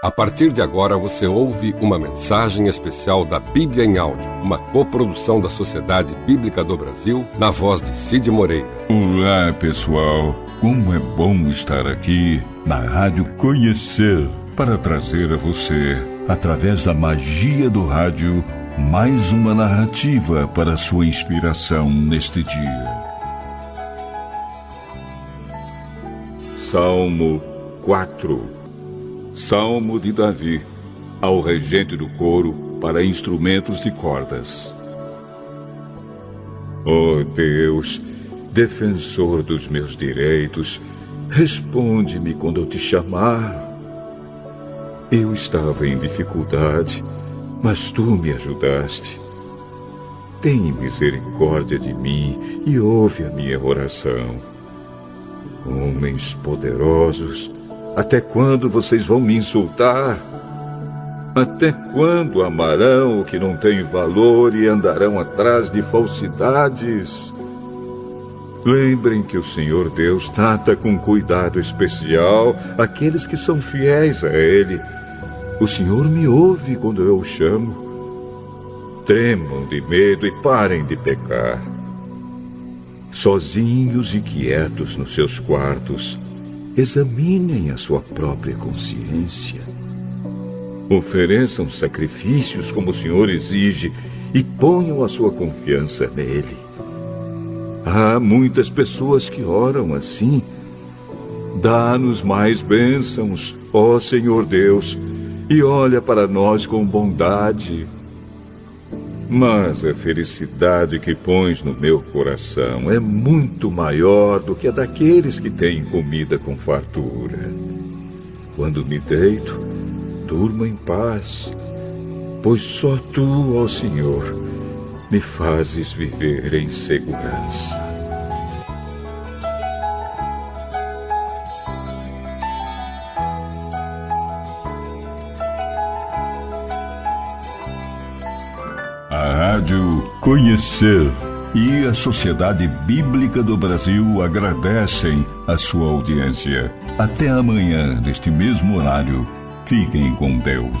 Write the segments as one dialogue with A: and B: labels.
A: A partir de agora você ouve uma mensagem especial da Bíblia em Áudio, uma coprodução da Sociedade Bíblica do Brasil, na voz de Cid Moreira.
B: Olá, pessoal. Como é bom estar aqui na Rádio Conhecer para trazer a você, através da magia do rádio, mais uma narrativa para sua inspiração neste dia. Salmo 4 Salmo de Davi, ao regente do coro para instrumentos de cordas. Ó oh Deus, defensor dos meus direitos, responde-me quando eu te chamar. Eu estava em dificuldade, mas tu me ajudaste. Tem misericórdia de mim e ouve a minha oração. Homens poderosos, até quando vocês vão me insultar? Até quando amarão o que não tem valor e andarão atrás de falsidades? Lembrem que o Senhor Deus trata com cuidado especial aqueles que são fiéis a Ele. O Senhor me ouve quando eu o chamo. Tremam de medo e parem de pecar. Sozinhos e quietos nos seus quartos, examinem a sua própria consciência. Ofereçam sacrifícios como o Senhor exige e ponham a sua confiança nele. Há muitas pessoas que oram assim. Dá-nos mais bênçãos, ó Senhor Deus, e olha para nós com bondade. Mas a felicidade que pões no meu coração é muito maior do que a daqueles que têm comida com fartura. Quando me deito, durmo em paz, pois só tu, ó Senhor, me fazes viver em segurança. Conhecer e a Sociedade Bíblica do Brasil agradecem a sua audiência. Até amanhã, neste mesmo horário. Fiquem com Deus.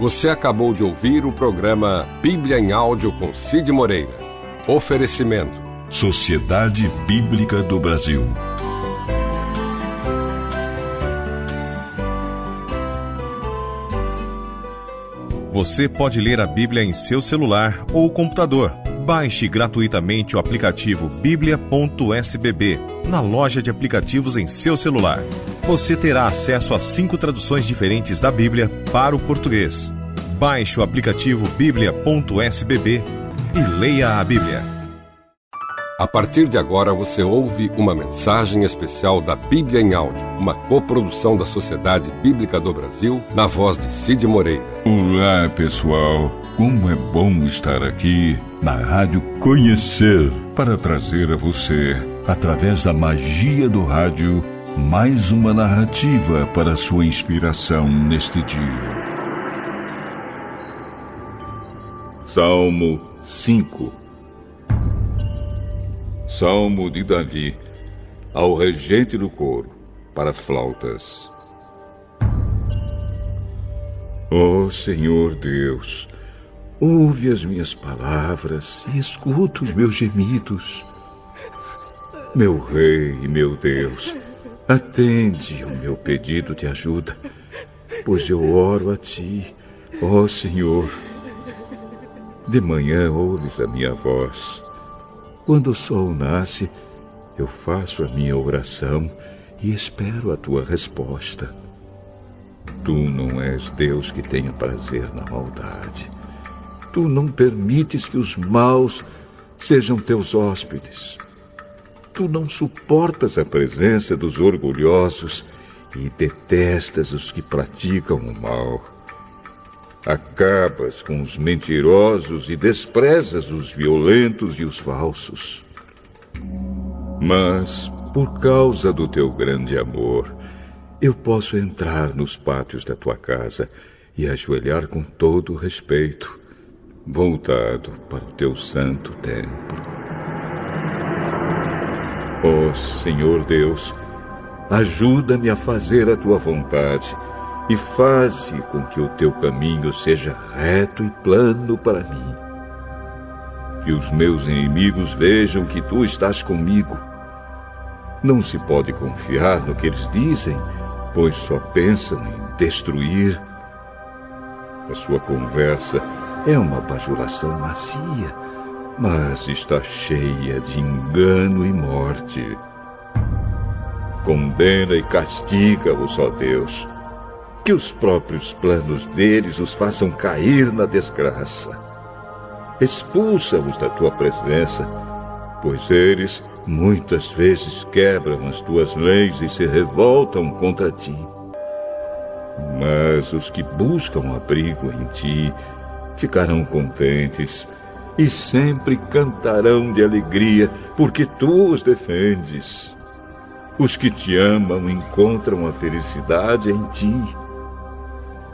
A: Você acabou de ouvir o programa Bíblia em Áudio com Cid Moreira. Oferecimento:
B: Sociedade Bíblica do Brasil.
C: Você pode ler a Bíblia em seu celular ou computador. Baixe gratuitamente o aplicativo bíblia.sbb na loja de aplicativos em seu celular. Você terá acesso a cinco traduções diferentes da Bíblia para o português. Baixe o aplicativo bíblia.sbb e leia a Bíblia.
A: A partir de agora você ouve uma mensagem especial da Bíblia em Áudio, uma coprodução da Sociedade Bíblica do Brasil, na voz de Cid Moreira.
B: Olá, pessoal. Como é bom estar aqui na Rádio Conhecer para trazer a você, através da magia do rádio, mais uma narrativa para sua inspiração neste dia. Salmo 5 Salmo de Davi, ao regente do coro, para flautas. Ó oh, Senhor Deus, ouve as minhas palavras e escuta os meus gemidos. Meu Rei e meu Deus, atende o meu pedido de ajuda, pois eu oro a Ti, ó oh, Senhor. De manhã ouves a minha voz quando o sol nasce, eu faço a minha oração e espero a tua resposta. Tu não és Deus que tenha prazer na maldade. Tu não permites que os maus sejam teus hóspedes. Tu não suportas a presença dos orgulhosos e detestas os que praticam o mal. Acabas com os mentirosos e desprezas os violentos e os falsos. Mas, por causa do teu grande amor, eu posso entrar nos pátios da tua casa e ajoelhar com todo respeito, voltado para o teu santo templo. Ó oh, Senhor Deus, ajuda-me a fazer a tua vontade e faze com que o teu caminho seja reto e plano para mim. Que os meus inimigos vejam que tu estás comigo. Não se pode confiar no que eles dizem, pois só pensam em destruir. A sua conversa é uma bajulação macia, mas está cheia de engano e morte. Condena e castiga-os, ó Deus que os próprios planos deles os façam cair na desgraça. Expulsa-os da tua presença, pois eles muitas vezes quebram as tuas leis e se revoltam contra ti. Mas os que buscam abrigo em ti ficarão contentes e sempre cantarão de alegria, porque tu os defendes. Os que te amam encontram a felicidade em ti.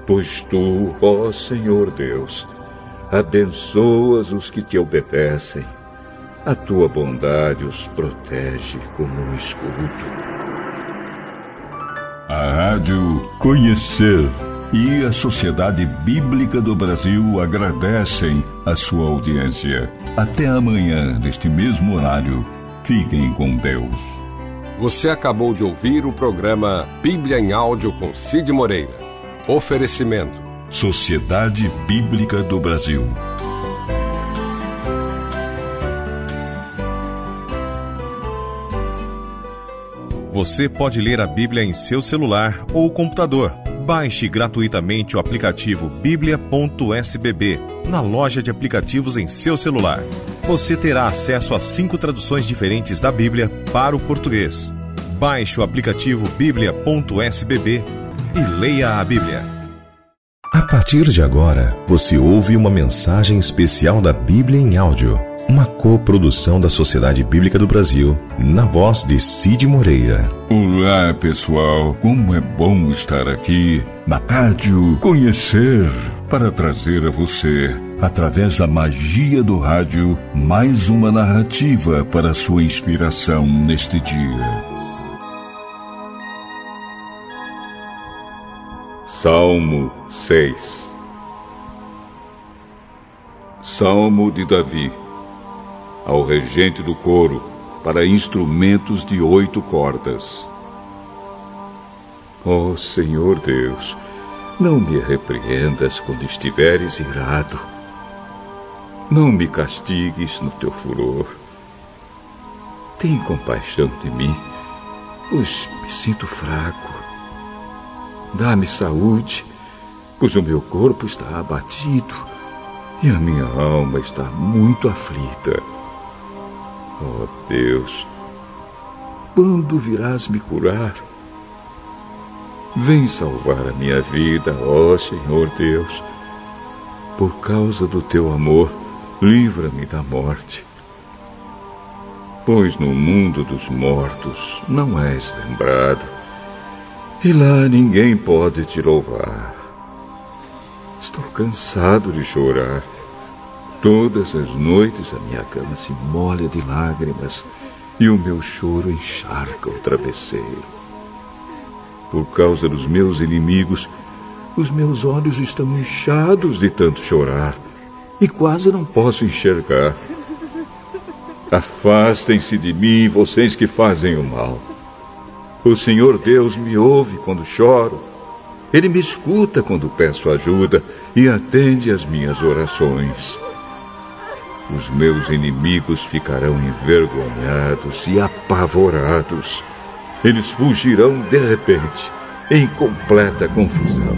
B: Pois tu, ó Senhor Deus, abençoas os que te obedecem. A tua bondade os protege como um escudo.
D: A Rádio Conhecer e a Sociedade Bíblica do Brasil agradecem a sua audiência. Até amanhã, neste mesmo horário. Fiquem com Deus.
A: Você acabou de ouvir o programa Bíblia em Áudio com Cid Moreira. Oferecimento:
D: Sociedade Bíblica do Brasil.
C: Você pode ler a Bíblia em seu celular ou computador. Baixe gratuitamente o aplicativo bíblia.sbb na loja de aplicativos em seu celular. Você terá acesso a cinco traduções diferentes da Bíblia para o português. Baixe o aplicativo bíblia.sbb e leia a Bíblia.
E: A partir de agora, você ouve uma mensagem especial da Bíblia em áudio, uma coprodução da Sociedade Bíblica do Brasil, na voz de Cid Moreira.
B: Olá, pessoal, como é bom estar aqui na Rádio Conhecer para trazer a você, através da magia do rádio, mais uma narrativa para sua inspiração neste dia. Salmo 6 Salmo de Davi Ao regente do coro, para instrumentos de oito cordas. Ó oh, Senhor Deus, não me repreendas quando estiveres irado. Não me castigues no teu furor. Tem compaixão de mim, pois me sinto fraco Dá-me saúde, pois o meu corpo está abatido e a minha alma está muito aflita. Oh Deus, quando virás me curar? Vem salvar a minha vida, ó Senhor Deus. Por causa do teu amor, livra-me da morte. Pois no mundo dos mortos não és lembrado e lá ninguém pode te louvar. Estou cansado de chorar. Todas as noites a minha cama se molha de lágrimas e o meu choro encharca o travesseiro. Por causa dos meus inimigos, os meus olhos estão inchados de tanto chorar e quase não posso enxergar. Afastem-se de mim, vocês que fazem o mal. O Senhor Deus me ouve quando choro. Ele me escuta quando peço ajuda e atende às minhas orações. Os meus inimigos ficarão envergonhados e apavorados. Eles fugirão de repente, em completa confusão.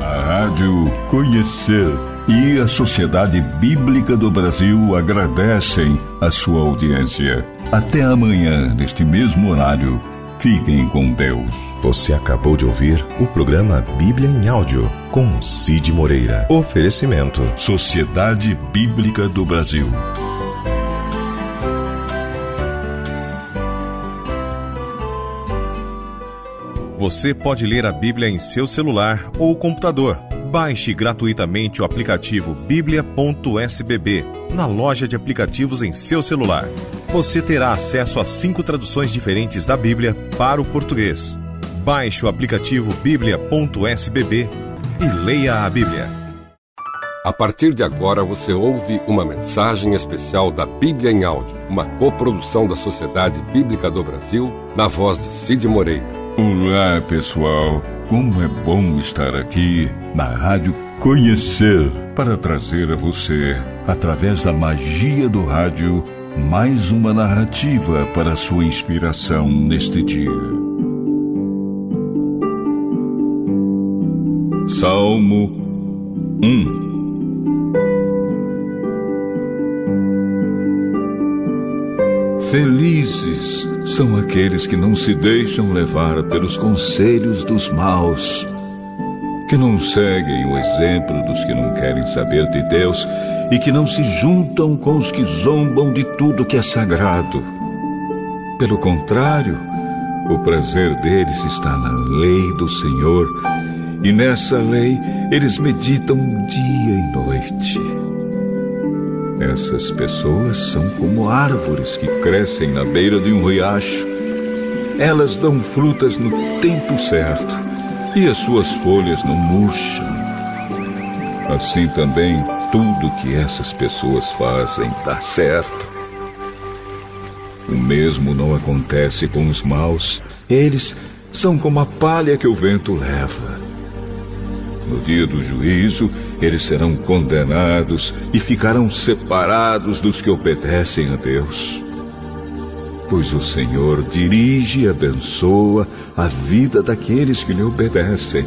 D: A Rádio Conhecer e a Sociedade Bíblica do Brasil agradecem a sua audiência. Até amanhã, neste mesmo horário. Fiquem com Deus.
E: Você acabou de ouvir o programa Bíblia em Áudio com Cid Moreira. Oferecimento:
D: Sociedade Bíblica do Brasil.
C: Você pode ler a Bíblia em seu celular ou computador Baixe gratuitamente o aplicativo bíblia.sbb na loja de aplicativos em seu celular. Você terá acesso a cinco traduções diferentes da Bíblia para o português. Baixe o aplicativo bíblia.sbb e leia a Bíblia.
A: A partir de agora você ouve uma mensagem especial da Bíblia em Áudio, uma coprodução da Sociedade Bíblica do Brasil, na voz de Cid Moreira.
B: Olá, pessoal. Como é bom estar aqui na Rádio Conhecer para trazer a você, através da magia do rádio, mais uma narrativa para sua inspiração neste dia. Salmo 1 Felizes são aqueles que não se deixam levar pelos conselhos dos maus, que não seguem o exemplo dos que não querem saber de Deus e que não se juntam com os que zombam de tudo que é sagrado. Pelo contrário, o prazer deles está na lei do Senhor, e nessa lei eles meditam dia e noite. Essas pessoas são como árvores que crescem na beira de um riacho. Elas dão frutas no tempo certo e as suas folhas não murcham. Assim também tudo que essas pessoas fazem dá certo. O mesmo não acontece com os maus. Eles são como a palha que o vento leva. No dia do juízo, eles serão condenados e ficarão separados dos que obedecem a Deus. Pois o Senhor dirige e abençoa a vida daqueles que lhe obedecem.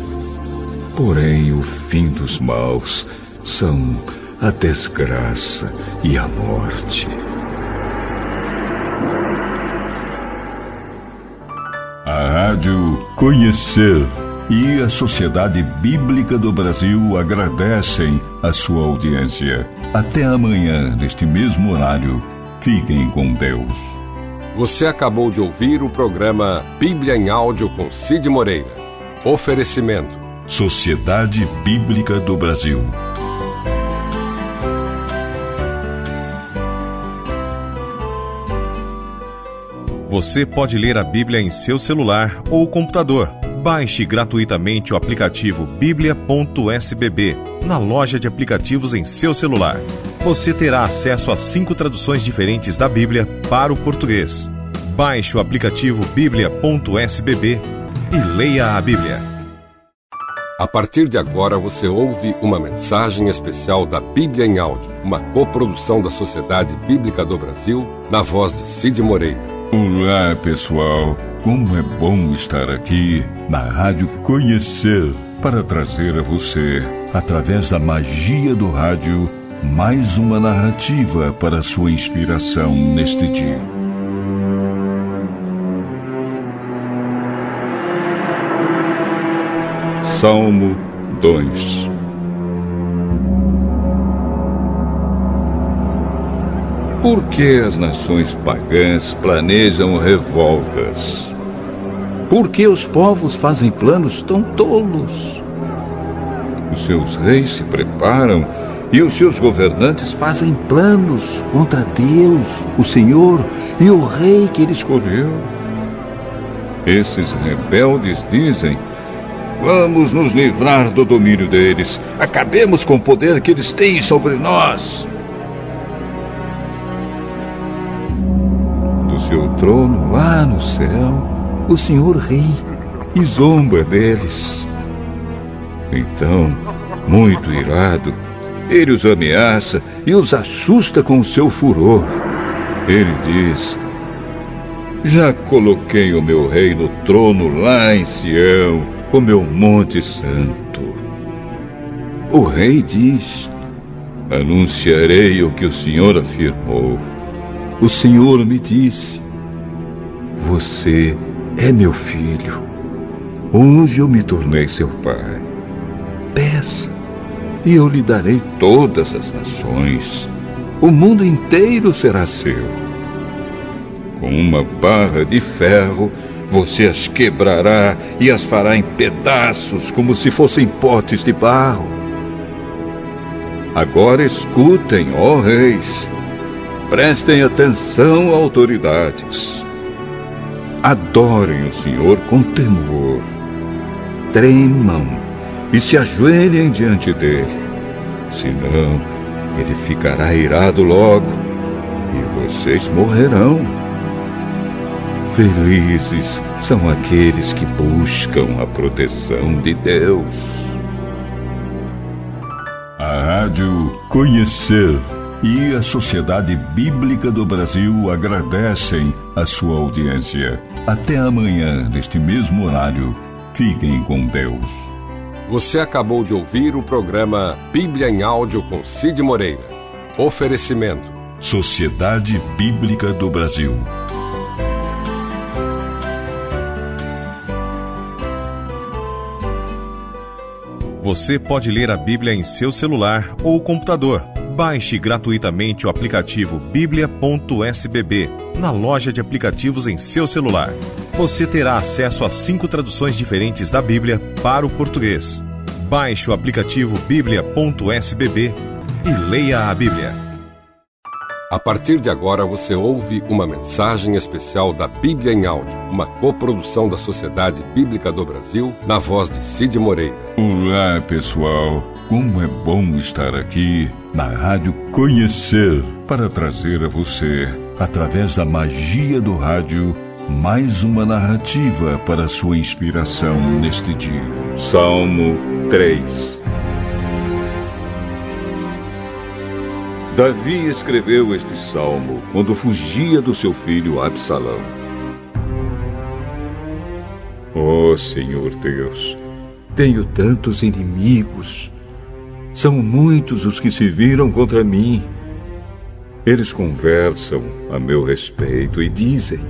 B: Porém, o fim dos maus são a desgraça e a morte. A Rádio Conhecer e a Sociedade Bíblica do Brasil agradecem a sua audiência. Até amanhã, neste mesmo horário. Fiquem com Deus.
A: Você acabou de ouvir o programa Bíblia em Áudio com Cid Moreira. Oferecimento:
B: Sociedade Bíblica do Brasil.
C: Você pode ler a Bíblia em seu celular ou computador Baixe gratuitamente o aplicativo bíblia.sbb na loja de aplicativos em seu celular. Você terá acesso a cinco traduções diferentes da Bíblia para o português. Baixe o aplicativo bíblia.sbb e leia a Bíblia.
A: A partir de agora você ouve uma mensagem especial da Bíblia em Áudio, uma coprodução da Sociedade Bíblica do Brasil, na voz de Cid Moreira.
B: Olá, pessoal. Como é bom estar aqui na Rádio Conhecer para trazer a você, através da magia do rádio, mais uma narrativa para sua inspiração neste dia. Salmo 2 Por que as nações pagãs planejam revoltas?
F: Por que os povos fazem planos tão tolos?
G: Os seus reis se preparam e os seus governantes
F: fazem planos contra Deus, o Senhor e o rei que ele escolheu.
G: Esses rebeldes dizem: Vamos nos livrar do domínio deles. Acabemos com o poder que eles têm sobre nós.
F: Trono lá no céu, o Senhor ri e zomba deles.
G: Então, muito irado, ele os ameaça e os assusta com seu furor. Ele diz: Já coloquei o meu rei no trono lá em Sião, o meu monte santo.
F: O rei diz:
G: Anunciarei o que o Senhor afirmou.
F: O Senhor me disse: Você é meu filho. Hoje eu me tornei seu pai. Peça, e eu lhe darei todas as nações. O mundo inteiro será seu.
G: Com uma barra de ferro,
B: Você as quebrará e as fará em pedaços, como se fossem potes de barro. Agora escutem, ó reis. Prestem atenção, autoridades. Adorem o Senhor com temor. Tremam e se ajoelhem diante dele. Senão, ele ficará irado logo e vocês morrerão. Felizes são aqueles que buscam a proteção de Deus.
H: A Rádio Conhecer e a Sociedade Bíblica do Brasil agradecem a sua audiência. Até amanhã, neste mesmo horário. Fiquem com Deus.
A: Você acabou de ouvir o programa Bíblia em Áudio com Cid Moreira. Oferecimento:
H: Sociedade Bíblica do Brasil.
C: Você pode ler a Bíblia em seu celular ou computador. Baixe gratuitamente o aplicativo bíblia.sbb na loja de aplicativos em seu celular. Você terá acesso a cinco traduções diferentes da Bíblia para o português. Baixe o aplicativo bíblia.sbb e leia a Bíblia.
A: A partir de agora você ouve uma mensagem especial da Bíblia em Áudio, uma coprodução da Sociedade Bíblica do Brasil, na voz de Cid Moreira.
H: Olá, pessoal. Como é bom estar aqui na Rádio Conhecer para trazer a você, através da magia do rádio, mais uma narrativa para sua inspiração neste dia.
B: Salmo 3 Davi escreveu este salmo quando fugia do seu filho Absalão. Oh Senhor Deus, tenho tantos inimigos. São muitos os que se viram contra mim. Eles conversam a meu respeito e dizem: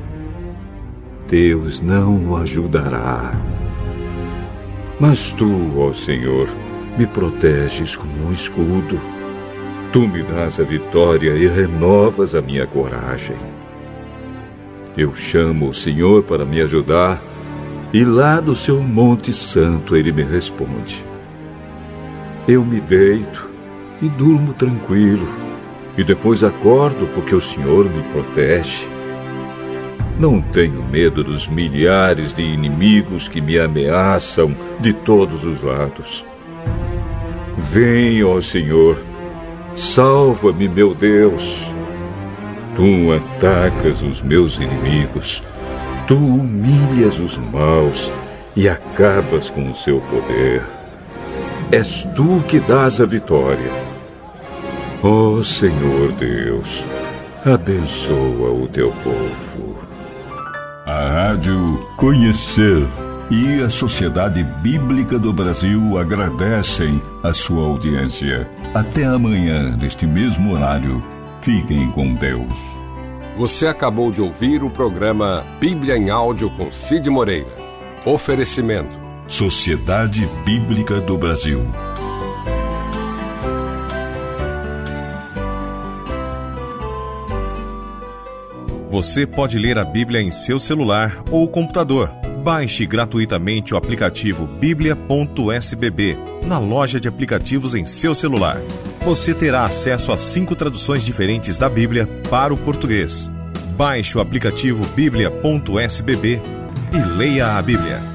B: Deus não o ajudará. Mas tu, ó Senhor, me proteges como um escudo. Tu me dás a vitória e renovas a minha coragem. Eu chamo o Senhor para me ajudar, e lá do seu Monte Santo ele me responde. Eu me deito e durmo tranquilo, e depois acordo porque o Senhor me protege. Não tenho medo dos milhares de inimigos que me ameaçam de todos os lados. Vem, ó Senhor, Salva-me, meu Deus. Tu atacas os meus inimigos, tu humilhas os maus e acabas com o seu poder. És tu que dás a vitória. Ó oh, Senhor Deus, abençoa o teu povo.
H: A Rádio Conhecer e a Sociedade Bíblica do Brasil agradecem a sua audiência. Até amanhã, neste mesmo horário. Fiquem com Deus.
A: Você acabou de ouvir o programa Bíblia em Áudio com Cid Moreira. Oferecimento:
H: Sociedade Bíblica do Brasil.
C: Você pode ler a Bíblia em seu celular ou computador Baixe gratuitamente o aplicativo bíblia.sbb na loja de aplicativos em seu celular. Você terá acesso a cinco traduções diferentes da Bíblia para o português. Baixe o aplicativo bíblia.sbb e leia a Bíblia.